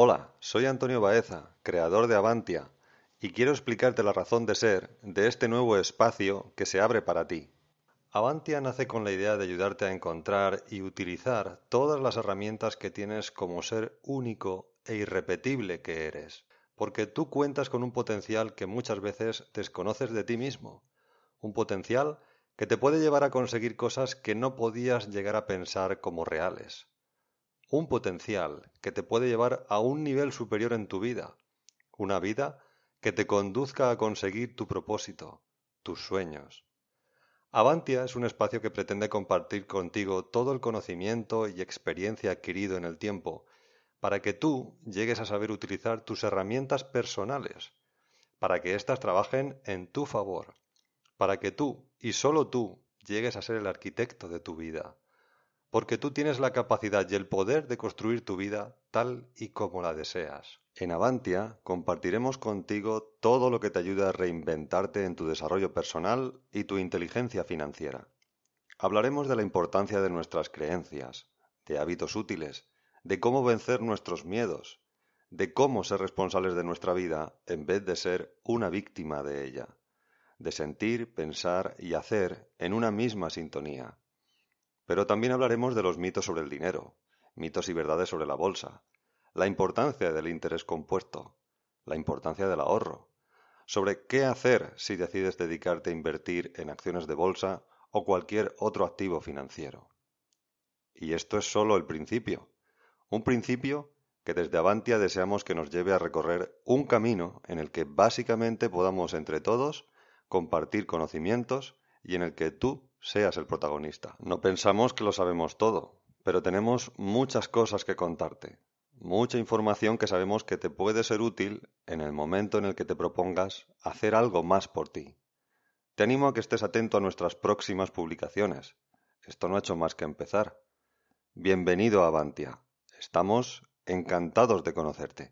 Hola, soy Antonio Baeza, creador de Avantia, y quiero explicarte la razón de ser de este nuevo espacio que se abre para ti. Avantia nace con la idea de ayudarte a encontrar y utilizar todas las herramientas que tienes como ser único e irrepetible que eres, porque tú cuentas con un potencial que muchas veces desconoces de ti mismo, un potencial que te puede llevar a conseguir cosas que no podías llegar a pensar como reales. Un potencial que te puede llevar a un nivel superior en tu vida, una vida que te conduzca a conseguir tu propósito, tus sueños. Avantia es un espacio que pretende compartir contigo todo el conocimiento y experiencia adquirido en el tiempo para que tú llegues a saber utilizar tus herramientas personales, para que éstas trabajen en tu favor, para que tú y solo tú llegues a ser el arquitecto de tu vida, porque tú tienes la capacidad y el poder de construir tu vida tal y como la deseas. En Avantia compartiremos contigo todo lo que te ayude a reinventarte en tu desarrollo personal y tu inteligencia financiera. Hablaremos de la importancia de nuestras creencias, de hábitos útiles, de cómo vencer nuestros miedos, de cómo ser responsables de nuestra vida en vez de ser una víctima de ella de sentir, pensar y hacer en una misma sintonía. Pero también hablaremos de los mitos sobre el dinero, mitos y verdades sobre la bolsa, la importancia del interés compuesto, la importancia del ahorro, sobre qué hacer si decides dedicarte a invertir en acciones de bolsa o cualquier otro activo financiero. Y esto es solo el principio, un principio que desde Avantia deseamos que nos lleve a recorrer un camino en el que básicamente podamos entre todos compartir conocimientos y en el que tú seas el protagonista. No pensamos que lo sabemos todo, pero tenemos muchas cosas que contarte, mucha información que sabemos que te puede ser útil en el momento en el que te propongas hacer algo más por ti. Te animo a que estés atento a nuestras próximas publicaciones. Esto no ha hecho más que empezar. Bienvenido a Avantia. Estamos encantados de conocerte.